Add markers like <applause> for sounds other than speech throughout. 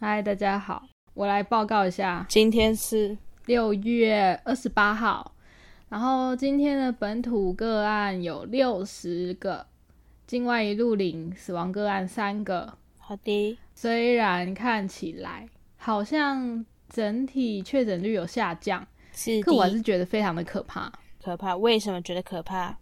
嗨，大家好，我来报告一下，今天是六月二十八号，然后今天的本土个案有六十个，境外一路零死亡个案三个。好的，虽然看起来好像整体确诊率有下降，是可我还，是觉得非常的可怕。可怕。为什么觉得可怕？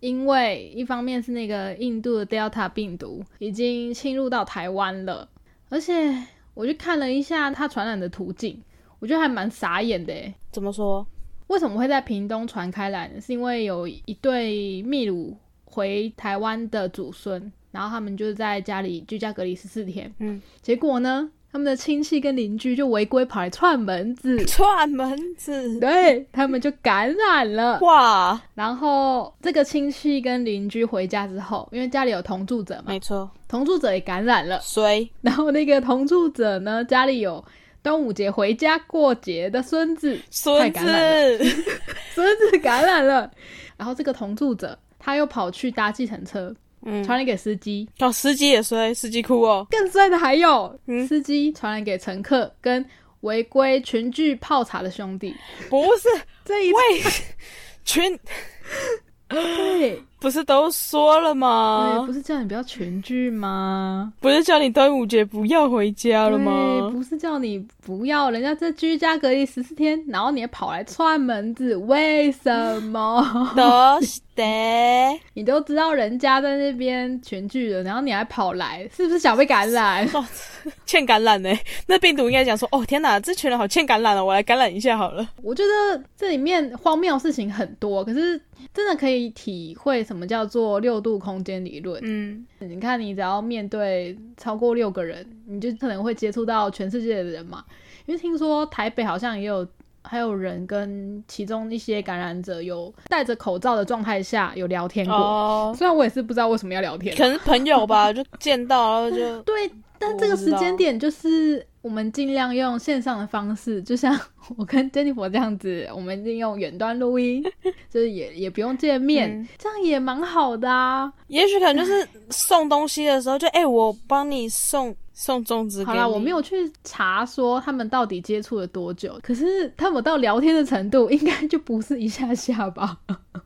因为一方面是那个印度的 Delta 病毒已经侵入到台湾了，而且我去看了一下它传染的途径，我觉得还蛮傻眼的诶。怎么说？为什么会在屏东传开来呢？是因为有一对秘鲁回台湾的祖孙，然后他们就是在家里居家隔离十四天，嗯，结果呢，他们的亲戚跟邻居就违规跑来串门子，串门子。对他们就感染了。哇，然后这个亲戚跟邻居回家之后，因为家里有同住者嘛，没错，同住者也感染了。谁？然后那个同住者呢，家里有端午节回家过节的孙子，孙子。<laughs> 孙子感染了。然后这个同住者他又跑去搭计程车，嗯，传染给司机。哦，司机也衰，司机哭哦。更衰的还有，嗯司机传染给乘客跟违规群聚泡茶的兄弟。不是，这一位，群 <laughs> 对，不是都说了哎吗不？是叫你不要群聚吗？不是叫你端午节不要回家了对，吗？不是叫你不要，人家在居家隔离十四天，然后你还跑来串门子，为什么？都是的。<laughs> 你都知道人家在那边群聚了，然后你还跑来，是不是想被感染？<laughs> 哦，欠感染呢？那病毒应该讲说，哦天哪，这群人好欠感染了，我来感染一下好了。我觉得这里面荒谬的事情很多，可是真的可以体会什么叫做六度空间理论。嗯，你看，你只要面对超过六个人，你就可能会接触到全世界的人嘛。因为听说台北好像也有还有人跟其中一些感染者有戴着口罩的状态下有聊天过。哦，虽然我也是不知道为什么要聊天，可能是朋友吧，就见到然后就 <laughs> 对，但我这个时间点就是我们尽量用线上的方式，就像 <laughs> 我跟 Jennifer 这样子，我们利用远端录音，就是也也不用见面，嗯这样也蛮好的啊。也许可能就是送东西的时候就，哎、我帮你送送粽子。好啦，我没有去查说他们到底接触了多久，可是他们到聊天的程度，应该就不是一下下吧？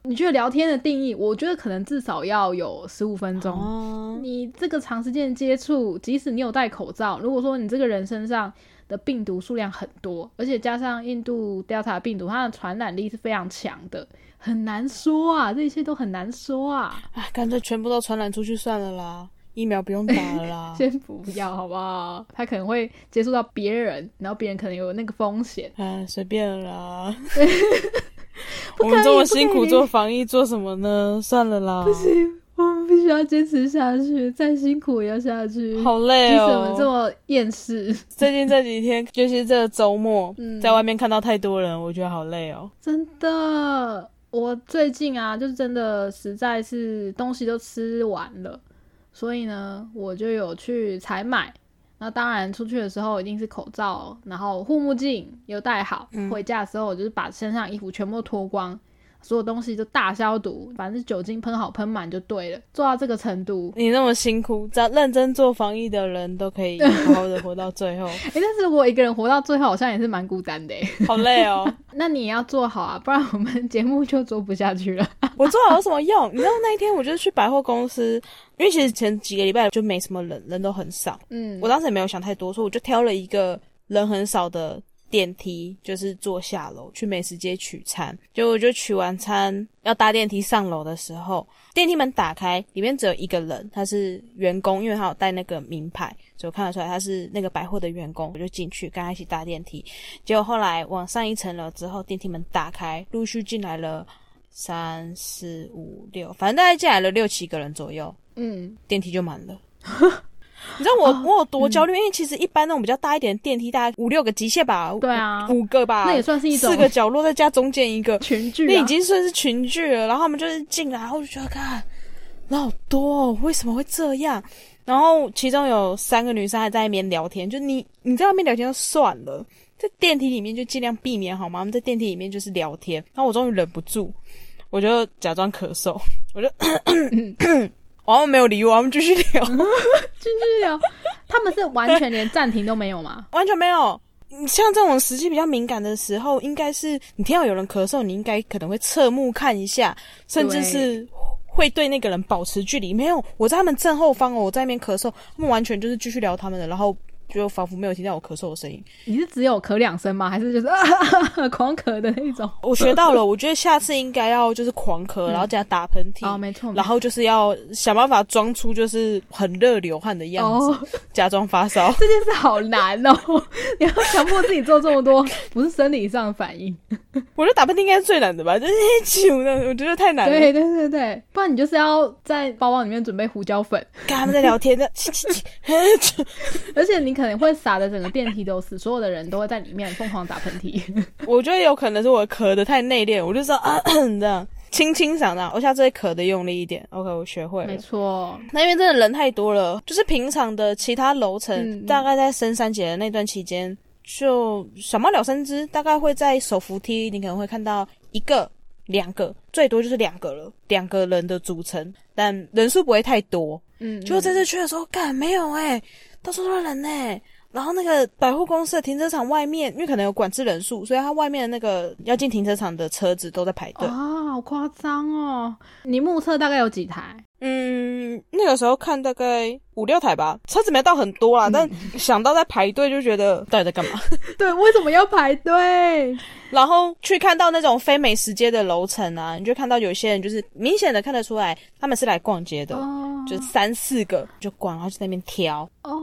你觉得聊天的定义？我觉得可能至少要有十五分钟。哦，你这个长时间的接触，即使你有戴口罩，如果说你这个人身上的病毒数量很多，而且加上印度 Delta 病毒，它的传染力是非常强的，很难说啊，这一切都很难说啊。哎，干脆全部都传染出去算了啦，疫苗不用打了啦。<laughs> 先不要好不好？他可能会接触到别人，然后别人可能有那个风险。嗯，<laughs> 随便了啦。<laughs> <laughs> 我们这么辛苦做防疫，做什么呢？算了啦，不行，我们必须要坚持下去，再辛苦也要下去。好累即使我们这哦。么厌世，最近这几天，尤其是这个周末，嗯在外面看到太多人，我觉得好累哦。真的，我最近啊，就是真的实在是东西都吃完了，所以呢，我就有去采买。那当然，出去的时候一定是口罩，然后护目镜有戴好。嗯回家的时候，我就是把身上衣服全部脱光，所有东西都大消毒，反正酒精喷好喷满就对了。做到这个程度，你那么辛苦，只要认真做防疫的人都可以 <laughs> 好好的活到最后，<laughs> 诶，但是我一个人活到最后，好像也是蛮孤单的诶。好累哦。<laughs> 那你也要做好啊，不然我们节目就做不下去了。我做好有什么用？你知道那一天我就是去百货公司，因为其实前几个礼拜就没什么人，人都很少。嗯，我当时也没有想太多，所以我就挑了一个人很少的电梯，就是坐下楼去美食街取餐。结果我就取完餐要搭电梯上楼的时候，电梯门打开，里面只有一个人，他是员工，因为他有带那个名牌，所以我看得出来他是那个百货的员工。我就进去跟他一起搭电梯。结果后来往上一层楼之后，电梯门打开，陆续进来了三四五六，反正大概进来了六七个人左右。嗯，电梯就满了。<laughs> 你知道我、我有多焦虑？因为其实一般那种比较大一点的电梯，大概五六个机械吧，对啊五五个吧，那也算是一种四个角落再加中间一个，群聚、啊，那已经算是群聚了。然后他们就是进来，然后我就觉得看人好多、哦，为什么会这样？然后其中有三个女生还在那边聊天，就你你在外面聊天就算了，在电梯里面就尽量避免好吗？我们在电梯里面就是聊天。然后我终于忍不住，我就假装咳嗽，我就然 <coughs> 后没有理我，我们继续聊，<laughs> 继续聊。他们是完全连暂停都没有吗？<laughs> 完全没有。你像这种时期比较敏感的时候，应该是你听到有人咳嗽，你应该可能会侧目看一下，甚至是会对那个人保持距离。没有，我在他们正后方哦，我在那边咳嗽，他们完全就是继续聊他们的，然后。就仿佛没有听到我咳嗽的声音。你是只有咳两声吗？还是就是啊 <laughs> 狂咳的那种？我学到了，我觉得下次应该要就是狂咳，然后加打喷嚏。哦，没错。然后就是要想办法装出就是很热流汗的样子，<laughs> 假装发烧。这件事好难哦！<laughs> 你要强迫自己做这么多，不是生理上的反应。我觉得打喷嚏应该是最难的吧？就是久的，我觉得太难了。对对对对，不然你就是要在包包里面准备胡椒粉，跟他们在聊天的。而且你。可能会洒的整个电梯都是，所有的人都会在里面疯狂打喷嚏。<laughs> 我觉得有可能是我咳的太内敛，我就说啊 <coughs> 这样轻轻嗓的，我下次会咳的用力一点。OK，我学会了。没错，那因为真的人太多了，就是平常的其他楼层，大概在升三节的那段期间，就小猫两三只，大概会在手扶梯，你可能会看到一个、两个，最多就是两个了，两个人的组成，但人数不会太多。嗯，就在这去的时候，干没有哎。到处都是人呢，然后那个百货公司的停车场外面，因为可能有管制人数，所以它外面的那个要进停车场的车子都在排队啊，好夸张哦！你目测大概有几台？嗯，那个时候看大概五六台吧，车子没到很多啦，但想到在排队就觉得到底在干嘛？<laughs> 对，为什么要排队？然后去看到那种非美食街的楼层啊，你就看到有些人就是明显的看得出来，他们是来逛街的，就三四个就逛，然后在那边挑。哦，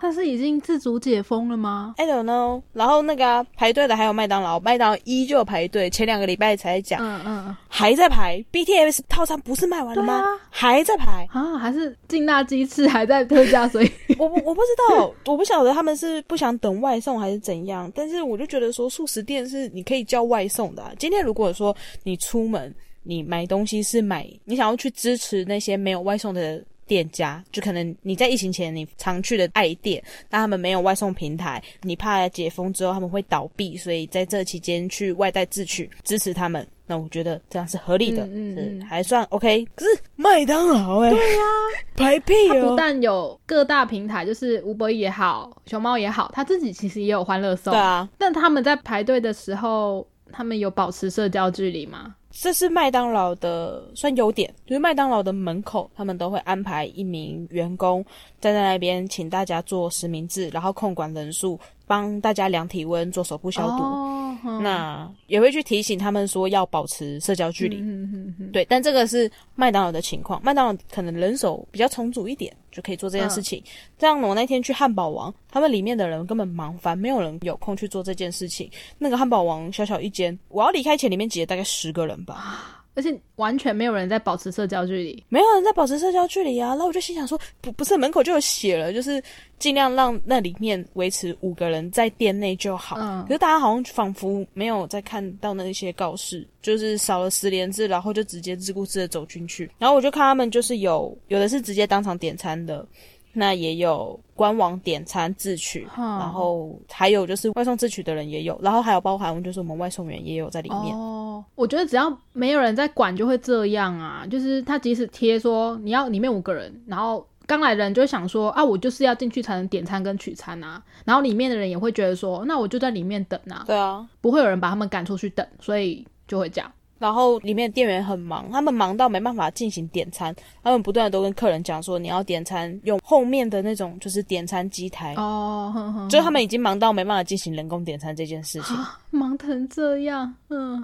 他是已经自主解封了吗？I don't know。然后那个排队的还有麦当劳，麦当劳一就有排队，前两个礼拜才讲，嗯嗯，还在排。BTS 套餐不是卖完了吗？还在排啊？还是劲辣鸡翅还在特价？所以 <laughs> 我我不知道，我不晓得他们是不想等外送还是怎样。但是我就觉得说，素食店是你可以叫外送的。今天如果说你出门，你买东西是买，你想要去支持那些没有外送的。店家就可能你在疫情前你常去的爱店，但他们没有外送平台，你怕解封之后他们会倒闭，所以在这期间去外带自取支持他们，那我觉得这样是合理的，嗯，还算 OK。可是麦当劳哎，对呀，排屁哦！不但有各大平台，就是吴伯也好，熊猫也好，他自己其实也有欢乐送，对啊。但他们在排队的时候，他们有保持社交距离吗？这是麦当劳的算优点，因为麦当劳的门口，他们都会安排一名员工站在那边，请大家做实名制，然后控管人数。帮大家量体温、做手部消毒，那也会去提醒他们说要保持社交距离。对，但这个是麦当劳的情况，麦当劳可能人手比较充足一点，就可以做这件事情。这样我那天去汉堡王，他们里面的人根本忙翻，没有人有空去做这件事情。那个汉堡王小小一间，我要离开前里面挤了大概十个人吧。而且完全没有人在保持社交距离，没有人在保持社交距离啊！然后我就心想说，不，不是门口就有写了，就是尽量让那里面维持五个人在店内就好。嗯，可是大家好像仿佛没有在看到那些告示，就是少了十连字，然后就直接自顾自的走进去。然后我就看他们就是有有的是直接当场点餐的。那也有官网点餐自取，然后还有就是外送自取的人也有，然后还有包含就是我们外送员也有在里面。哦，我觉得只要没有人在管，就会这样啊。就是他即使贴说你要里面五个人，然后刚来的人就会想说啊，我就是要进去才能点餐跟取餐啊。然后里面的人也会觉得说，那我就在里面等啊。对啊，不会有人把他们赶出去等，所以就会这样。然后里面店员很忙，他们忙到没办法进行点餐，他们不断的都跟客人讲说，你要点餐用后面的那种就是点餐机台哦，就他们已经忙到没办法进行人工点餐这件事情，忙成这样，嗯，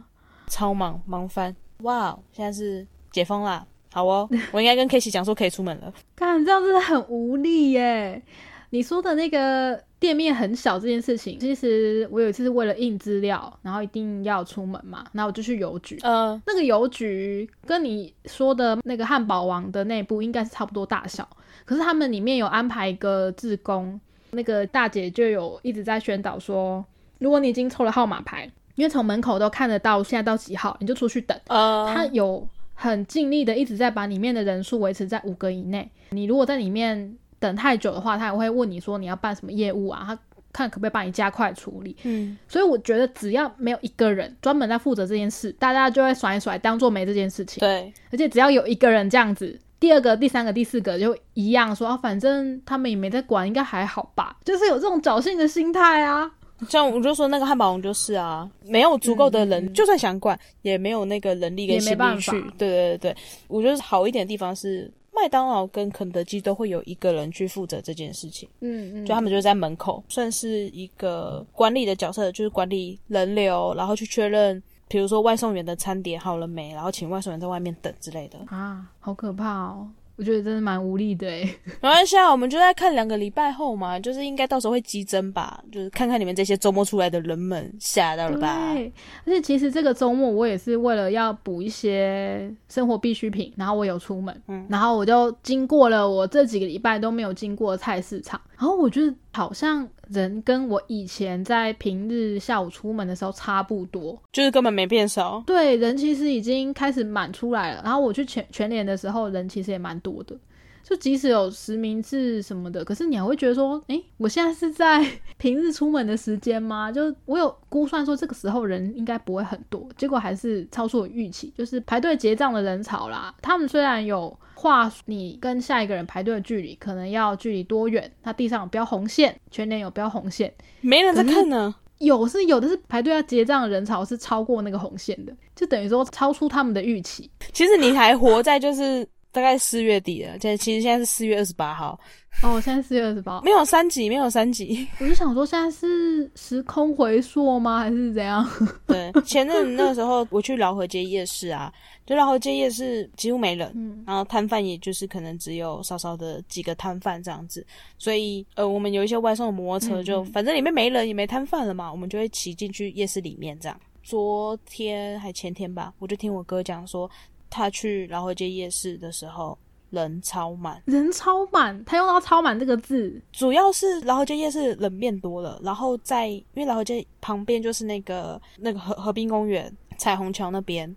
超忙忙翻，哇，现在是解封啦，好哦，<laughs> 我应该跟 K 西讲说可以出门了，看这样真的很无力耶，你说的那个。店面很小这件事情，其实我有一次是为了印资料，然后一定要出门嘛，然后我就去邮局。嗯，那个邮局跟你说的那个汉堡王的内部应该是差不多大小，可是他们里面有安排一个志工，那个大姐就有一直在宣导说，如果你已经抽了号码牌，因为从门口都看得到现在到几号，你就出去等。呃，他有很尽力的一直在把里面的人数维持在五个以内。你如果在里面。等太久的话，他也会问你说你要办什么业务啊？他看可不可以帮你加快处理。嗯，所以我觉得只要没有一个人专门在负责这件事，大家就会甩一甩，当做没这件事情。对，而且只要有一个人这样子，第二个、第三个、第四个就一样说啊，反正他们也没在管，应该还好吧，就是有这种侥幸的心态啊。像我就说那个汉堡王就是啊，没有足够的人，就算想管，也没有那个能力跟心力去。对对对对，我觉得好一点的地方是。麦当劳跟肯德基都会有一个人去负责这件事情，嗯嗯，就他们就在门口，算是一个管理的角色，就是管理人流，然后去确认，比如说外送员的餐点好了没，然后请外送员在外面等之类的。啊，好可怕哦！我觉得真的蛮无力的诶。<laughs> 没关系啊，我们就在看两个礼拜后嘛，就是应该到时候会激增吧，就是看看你们这些周末出来的人们吓到了吧。对，而且其实这个周末我也是为了要补一些生活必需品，然后我有出门，嗯，然后我就经过了我这几个礼拜都没有经过菜市场，然后我觉得好像。人跟我以前在平日下午出门的时候差不多，就是根本没变少。对，人其实已经开始满出来了。然后我去全全联的时候，人其实也蛮多的。就即使有实名制什么的，可是你还会觉得说，哎，我现在是在 <laughs> 平日出门的时间吗？就我有估算说这个时候人应该不会很多，结果还是超出我预期，就是排队结账的人潮啦。他们虽然有画你跟下一个人排队的距离，可能要距离多远，他地上有标红线，全年有标红线，没人在看呢。有是有的是排队要结账的人潮是超过那个红线的，就等于说超出他们的预期。其实你还活在就是。大概四月底了，现在其实现在是四月二十八号。哦，现在四月二十八，<laughs> 没有三级，没有三级。<laughs> 我就想说，现在是时空回溯吗，还是怎样？<laughs> 对，前阵那个时候我去老河街夜市啊，就老河街夜市几乎没人，嗯，然后摊贩也就是可能只有少少的几个摊贩这样子，所以呃，我们有一些外送的摩托车，就反正里面没人也没摊贩了嘛，我们就会骑进去夜市里面这样。昨天还前天吧，我就听我哥讲说。他去老河街夜市的时候，人超满，人超满。他用到“超满”这个字，主要是老河街夜市人变多了。然后在因为老河街旁边就是那个那个河河滨公园、彩虹桥那边。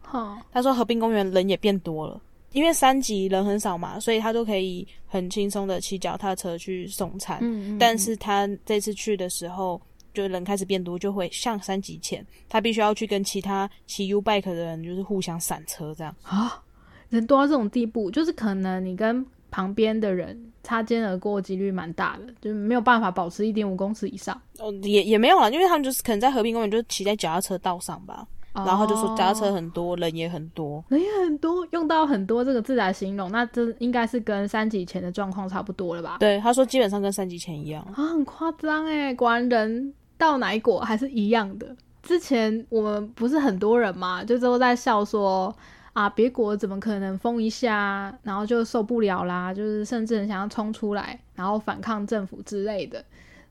他说河滨公园人也变多了，因为三级人很少嘛，所以他都可以很轻松的骑脚踏车去送餐。嗯嗯。但是他这次去的时候，就人开始变多，就会像三级前，他必须要去跟其他骑 U bike 的人就是互相闪车这样啊，人多到这种地步，就是可能你跟旁边的人擦肩而过几率蛮大的，就是没有办法保持一点五公尺以上。哦，也也没有了，因为他们就是可能在和平公园就骑在脚踏车道上吧，然后就说脚踏车很多，人也很多，人也很多，用到很多这个字来形容，那这应该是跟三级前的状况差不多了吧？对，他说基本上跟三级前一样啊，很夸张哎，果然人。到奶果还是一样的。之前我们不是很多人嘛，就都在笑说啊，别国怎么可能封一下，然后就受不了啦，就是甚至很想要冲出来，然后反抗政府之类的。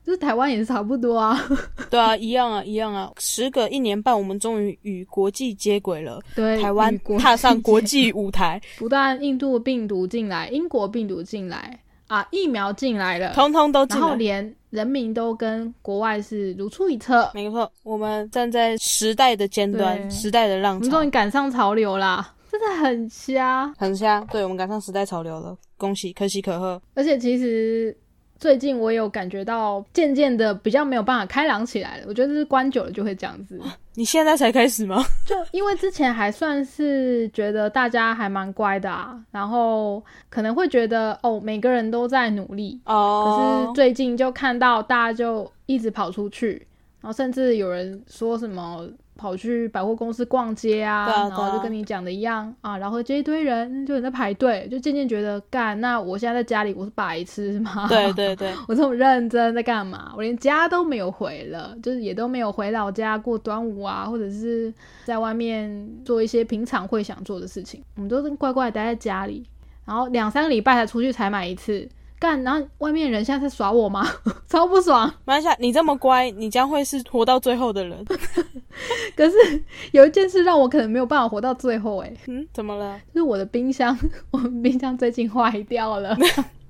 就是台湾也是差不多啊。<laughs> 对啊，一样啊，一样啊。时隔一年半，我们终于与国际接轨了。对，台湾踏上国际舞台。<laughs> 不但印度病毒进来，英国病毒进来。啊！疫苗进来了，通通都进，然后连人民都跟国外是如出一辙。没错，我们站在时代的尖端，时代的浪潮，我们终于赶上潮流啦！真的很瞎，很瞎。对，我们赶上时代潮流了，恭喜，可喜可贺。而且其实。最近我有感觉到，渐渐的比较没有办法开朗起来了。我觉得是关久了就会这样子。<laughs> 你现在才开始吗？<laughs> 就因为之前还算是觉得大家还蛮乖的啊，然后可能会觉得哦，每个人都在努力哦。可是最近就看到大家就一直跑出去，然后甚至有人说什么。跑去百货公司逛街啊，然后就跟你讲的一样啊，然后这一堆人就在排队，就渐渐觉得干，那我现在在家里我是白痴吗？对对对，<laughs> 我这么认真在干嘛？我连家都没有回了，就是也都没有回老家过端午啊，或者是在外面做一些平常会想做的事情，我们都是乖乖待在家里，然后两三个礼拜才出去采买一次。干，然后外面人现在在耍我吗？<laughs> 超不爽！马来西亚，你这么乖，你将会是活到最后的人。<laughs> 可是有一件事让我可能没有办法活到最后，哎，嗯，怎么了？就是我的冰箱，<laughs> 我冰箱最近坏掉了，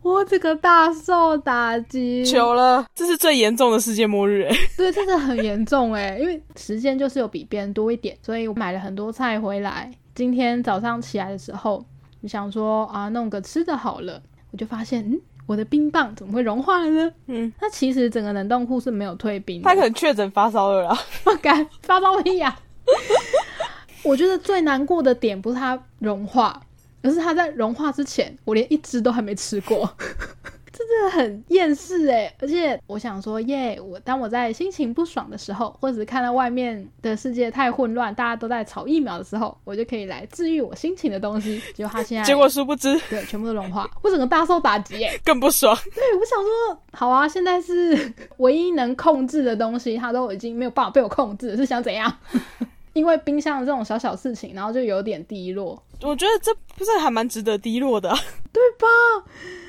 我这个大受打击。求了，这是最严重的世界末日，哎，对，真的很严重，哎，因为时间就是有比别人多一点，所以我买了很多菜回来。今天早上起来的时候，就想说啊，弄个吃的好了，我就发现，嗯。我的冰棒怎么会融化了呢？嗯，那其实整个冷冻库是没有退冰。他可能确诊发烧了啦，不 <laughs> 敢发烧屁呀！我觉得最难过的点不是它融化，而是它在融化之前，我连一只都还没吃过。这真的很厌世哎！而且我想说，耶，我当我在心情不爽的时候，或者是看到外面的世界太混乱，大家都在炒疫苗的时候，我就可以来治愈我心情的东西。结果他现在，<laughs> 结果殊不知，对，全部都融化，我整个大受打击耶，<laughs> 更不爽。对，我想说，好啊，现在是唯一能控制的东西，它都已经没有办法被我控制，是想怎样？<laughs> 因为冰箱的这种小小事情，然后就有点低落。我觉得这不是还蛮值得低落的，对吧？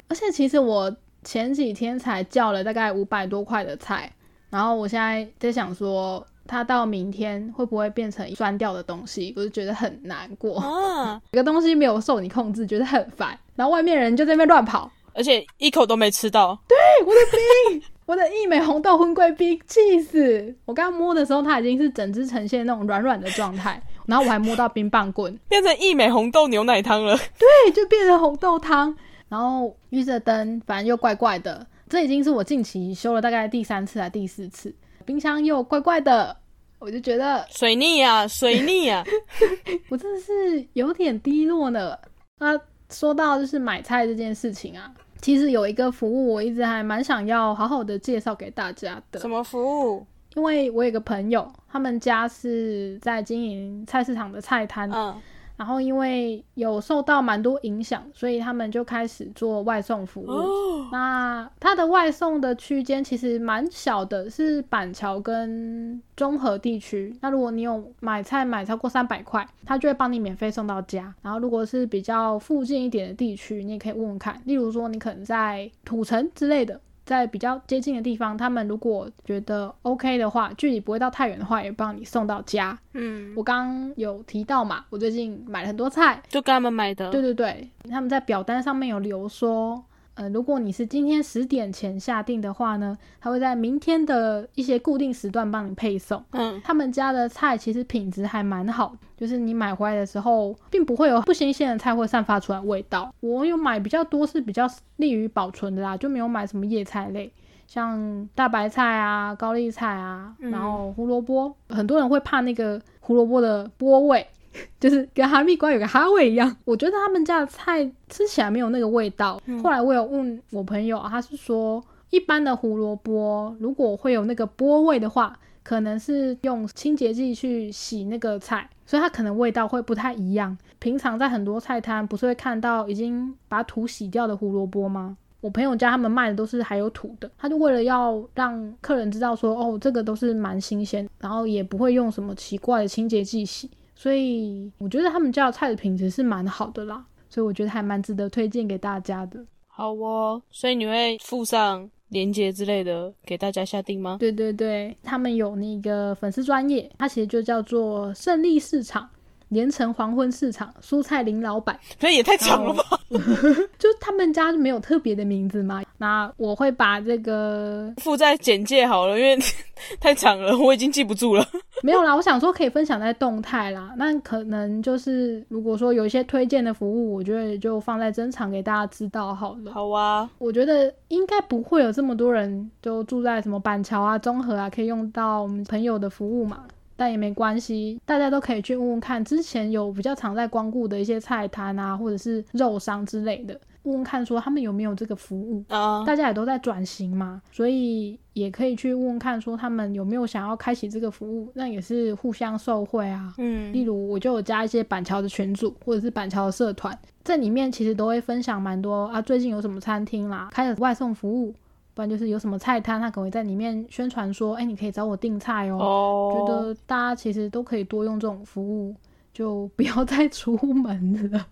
而且其实我前几天才叫了大概五百多块的菜，然后我现在在想说，它到明天会不会变成酸掉的东西？我就觉得很难过啊，<laughs> 一个东西没有受你控制，觉得很烦。然后外面人就在那边乱跑，而且一口都没吃到。对，我的冰，我的益美红豆荤桂冰，气死！我刚摸的时候，它已经是整只呈现那种软软的状态，然后我还摸到冰棒棍，变成益美红豆牛奶汤了。对，就变成红豆汤。然后浴室的灯，反正又怪怪的。这已经是我近期修了大概第三次还第四次，冰箱又怪怪的，我就觉得水逆啊，水逆啊，<laughs> 我真的是有点低落呢。那说到就是买菜这件事情啊，其实有一个服务我一直还蛮想要好好的介绍给大家的。什么服务？因为我有个朋友，他们家是在经营菜市场的菜摊。嗯。然后因为有受到蛮多影响，所以他们就开始做外送服务。那它的外送的区间其实蛮小的，是板桥跟中和地区。那如果你有买菜买超过三百块，他就会帮你免费送到家。然后如果是比较附近一点的地区，你也可以问问看，例如说你可能在土城之类的。在比较接近的地方，他们如果觉得 OK 的话，距离不会到太远的话，也帮你送到家。嗯，我刚刚有提到嘛，我最近买了很多菜，就跟他们买的。对对对，他们在表单上面有留说。呃，如果你是今天十点前下定的话呢，他会在明天的一些固定时段帮你配送。嗯，他们家的菜其实品质还蛮好，就是你买回来的时候，并不会有不新鲜的菜会散发出来味道。我有买比较多是比较利于保存的啦，就没有买什么叶菜类，像大白菜啊、高丽菜啊，然后胡萝卜，很多人会怕那个胡萝卜的波味。<laughs> 就是跟哈密瓜有个哈味一样，我觉得他们家的菜吃起来没有那个味道。后来我有问我朋友，他是说一般的胡萝卜如果会有那个波味的话，可能是用清洁剂去洗那个菜，所以它可能味道会不太一样。平常在很多菜摊不是会看到已经把土洗掉的胡萝卜吗？我朋友家他们卖的都是还有土的，他就为了要让客人知道说哦这个都是蛮新鲜，然后也不会用什么奇怪的清洁剂洗。所以我觉得他们家的菜的品质是蛮好的啦，所以我觉得还蛮值得推荐给大家的。好哦，所以你会附上链接之类的给大家下定吗？对对对，他们有那个粉丝专业，它其实就叫做胜利市场。连城黄昏市场蔬菜林老板，这也太长了吧？<laughs> 就他们家没有特别的名字嘛？那我会把这个 <laughs> 附在简介好了，因为 <laughs> 太长了，我已经记不住了。没有啦，我想说可以分享在动态啦。那可能就是如果说有一些推荐的服务，我觉得就放在珍藏给大家知道好了。好啊，我觉得应该不会有这么多人就住在什么板桥啊、中和啊，可以用到我们朋友的服务嘛。但也没关系，大家都可以去问问看，之前有比较常在光顾的一些菜摊啊，或者是肉商之类的，问问看说他们有没有这个服务啊。大家也都在转型嘛，所以也可以去问问看说他们有没有想要开启这个服务，那也是互相受惠啊。嗯，例如我就有加一些板桥的群组，或者是板桥的社团，这里面其实都会分享蛮多啊，最近有什么餐厅啦，开了外送服务。不然就是有什么菜摊，他可能会在里面宣传说：“哎，你可以找我订菜哦。”觉得大家其实都可以多用这种服务。就不要再出门了，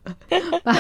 拜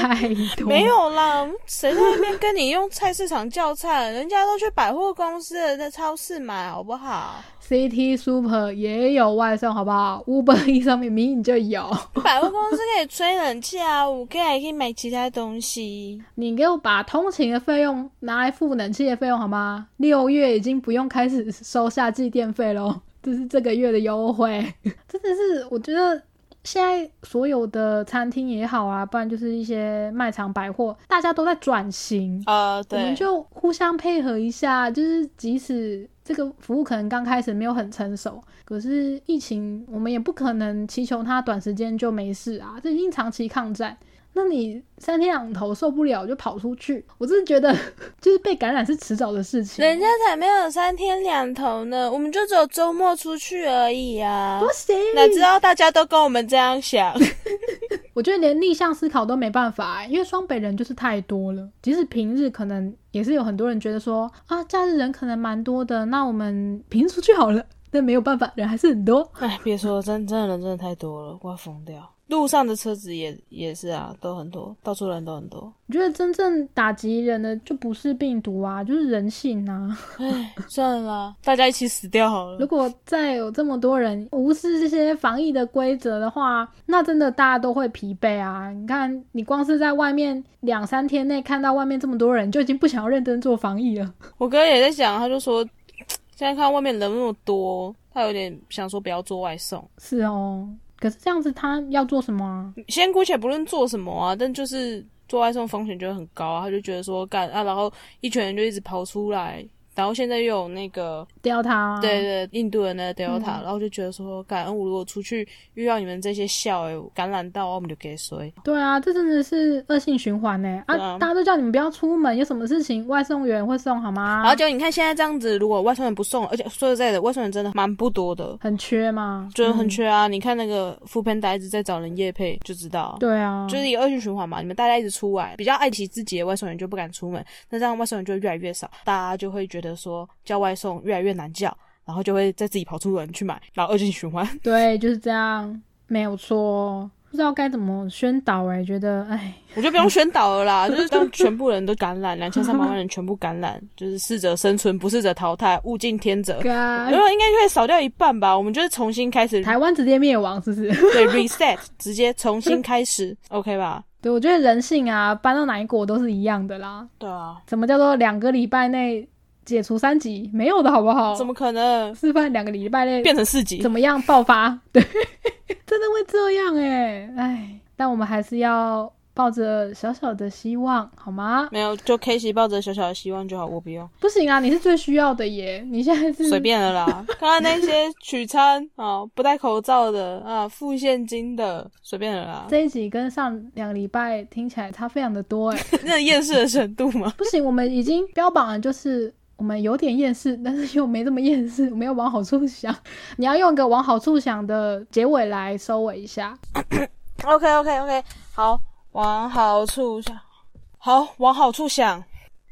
托。没有啦，谁在那边跟你用菜市场叫菜？人家都去百货公司的在超市买，好不好？City Super 也有外送，好不好？Uber E 上面明明就有。百货公司可以吹冷气啊，我可以还可以买其他东西。你给我把通勤的费用拿来付冷气的费用好吗？六月已经不用开始收夏季电费喽，这是这个月的优惠，<laughs> 真的是我觉得。现在所有的餐厅也好啊，不然就是一些卖场百货，大家都在转型啊。对，我们就互相配合一下，就是即使这个服务可能刚开始没有很成熟，可是疫情我们也不可能祈求它短时间就没事啊，这已经长期抗战。那你三天两头受不了就跑出去，我真的觉得 <laughs> 就是被感染是迟早的事情。人家才没有三天两头呢，我们就只有周末出去而已啊。不行，哪知道大家都跟我们这样想？<laughs> 我觉得连逆向思考都没办法、欸，因为双北人就是太多了。即使平日可能也是有很多人觉得说啊，假日人可能蛮多的，那我们平日出去好了。但没有办法，人还是很多。哎，别说了，真真的人真的太多了，我要疯掉。路上的车子也也是啊，都很多，到处人都很多。我觉得真正打击人的就不是病毒啊，就是人性啊。唉，算了啦，大家一起死掉好了。如果再有这么多人无视这些防疫的规则的话，那真的大家都会疲惫啊。你看，你光是在外面两三天内看到外面这么多人，就已经不想要认真做防疫了。我哥也在想，他就说。现在看外面人那么多，他有点想说不要做外送。是哦，可是这样子他要做什么啊？先姑且不论做什么啊，但就是做外送风险就会很高啊。他就觉得说干啊，然后一群人就一直跑出来。然后现在又有那个 Delta，对对，印度人的那个 Delta，然后就觉得说，感恩我如果出去遇到你们这些笑诶，感染到我们就给谁？对啊，这真的是恶性循环呢啊！大家都叫你们不要出门，有什么事情外送员会送好吗？然后就你看现在这样子，如果外送员不送，而且说实在的，外送员真的蛮不多的，很缺吗？就是很缺啊！你看那个副片一直在找人夜配，就知道。对啊，就是一个恶性循环嘛。你们大家一直出来，比较爱惜自己的外送员就不敢出门，那这样外送员就越来越少，大家就会觉得说叫。外送越来越难叫，然后就会再自己跑出人去买，然后恶性循环。<laughs> 对，就是这样，没有错。不知道该怎么宣导哎，觉得哎，我觉得不用宣导了啦，<laughs> 就是让全部人都感染，两千三百万人全部感染，<laughs> 就是适者生存，不适者淘汰，物竞天择。然后应该就会少掉一半吧。我们就是重新开始，台湾直接灭亡，是不是？对，reset，直接重新开始，OK 吧？对，我觉得人性啊，搬到哪一国都是一样的啦。对啊，怎么叫做两个礼拜内？解除三级没有的好不好？怎么可能？示范两个礼拜内变成四级，怎么样爆发？对，<laughs> 真的会这样哎哎！但我们还是要抱着小小的希望，好吗？没有，就 K 西抱着小小的希望就好，我不用。不行啊，你是最需要的耶！你现在是随便的啦。<laughs> 刚刚那些取餐啊，不戴口罩的啊，付现金的，随便的啦。这一集跟上两个礼拜听起来差非常的多哎，<laughs> 那厌世的程度吗？不行，我们已经标榜了就是。我们有点厌世，但是又没这么厌世。我们要往好处想，你要用一个往好处想的结尾来收尾一下。<coughs> OK OK OK，好，往好处想，好，往好处想。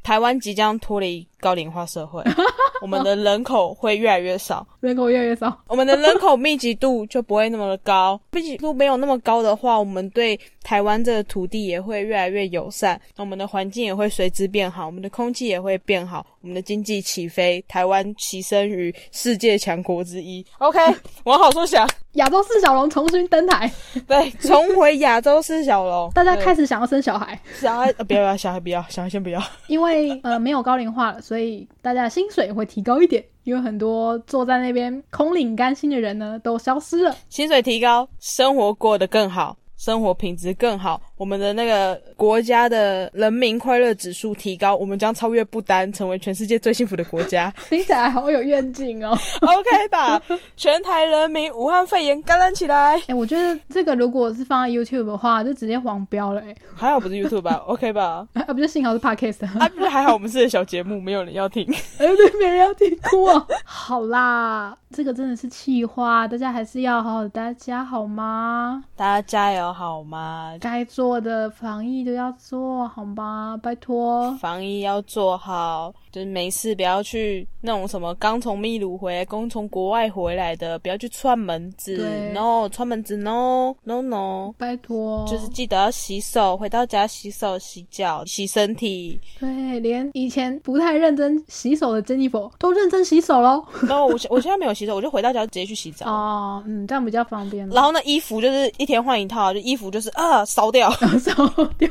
台湾即将脱离高龄化社会，<laughs> 我们的人口会越来越少，人口越来越少，我们的人口密集度就不会那么的高。密集度没有那么高的话，我们对台湾这个土地也会越来越友善，我们的环境也会随之变好，我们的空气也会变好，我们的经济起飞，台湾跻身于世界强国之一。OK，<laughs> 往好处想。亚洲四小龙重新登台，对，重回亚洲四小龙，<laughs> 大家开始想要生小孩，小孩不要，小孩不要，小孩先不要，因为呃没有高龄化了，所以所以大家薪水会提高一点，因为很多坐在那边空领干薪的人呢都消失了，薪水提高，生活过得更好。生活品质更好，我们的那个国家的人民快乐指数提高，我们将超越不丹，成为全世界最幸福的国家。<laughs> 听起来好有愿景哦。<laughs> OK 吧，全台人民武汉肺炎感染起来。<laughs> 哎，我觉得这个如果是放在 YouTube 的话，就直接黄标了。哎，还好不是 YouTube 吧？OK 吧？啊，不是幸好是 Podcast 啊？不是还好我们是小节目，没有人要听。哎，对，没人要听，哭啊！好啦，这个真的是气话，大家还是要好好的待家好吗？大家加油！好吗？该做的防疫都要做好吗？拜托，防疫要做好，就是没事不要去那种什么刚从秘鲁回来、刚从国外回来的，不要去串门子。No，串门子 No，No，No，拜托，就是记得要洗手，回到家洗手、洗脚、洗身体。对，连以前不太认真洗手的 Jennifer 都认真洗手喽。<laughs> 然后我我现在没有洗手，我就回到家直接去洗澡。哦，嗯，这样比较方便。然后那衣服就是一天换一套，就。衣服就是啊，烧掉，烧掉，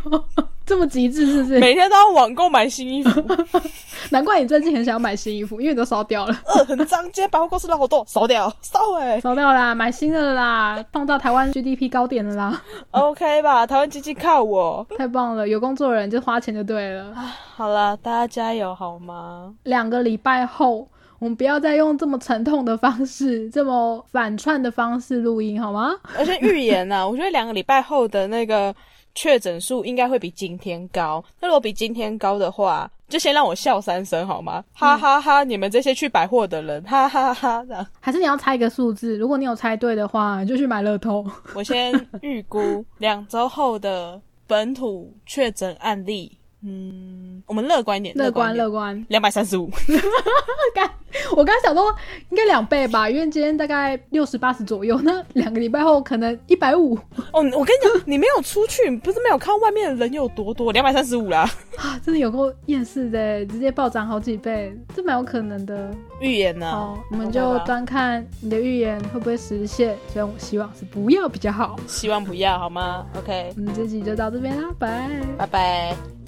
这么极致是不是？每天都要网购买新衣服，<laughs> 难怪你最近很想要买新衣服，因为都烧掉了。<laughs> 呃，很脏，今天百货公司人好多，烧掉，烧哎，烧掉啦，买新的啦，放到台湾 GDP 高点了啦。OK 吧，台湾经济靠我，太棒了，有工作人就花钱就对了。好了，大家加油好吗？两个礼拜后。我们不要再用这么沉痛的方式，<laughs> 这么反串的方式录音，好吗？而且预言呢，我觉得两个礼拜后的那个确诊数应该会比今天高。那如果比今天高的话，就先让我笑三声好吗？哈哈哈！你们这些去百货的人，哈哈哈！这样还是你要猜一个数字？如果你有猜对的话，就去买乐透。我先预估两周后的本土确诊案例。嗯，我们乐观一点，乐观乐观，两百三十五。<laughs> 刚我刚想说应该两倍吧，因为今天大概六十八十左右，那两个礼拜后可能一百五。哦，我跟你讲，你没有出去，不是没有看外面的人有多多，两百三十五啦。<laughs> 啊，真的有够厌世的，直接暴涨好几倍，这蛮有可能的。预言呢？好，我们就端看你的预言会不会实现。虽然我希望是不要比较好，希望不要好吗？OK，我们这集就到这边啦，拜拜拜。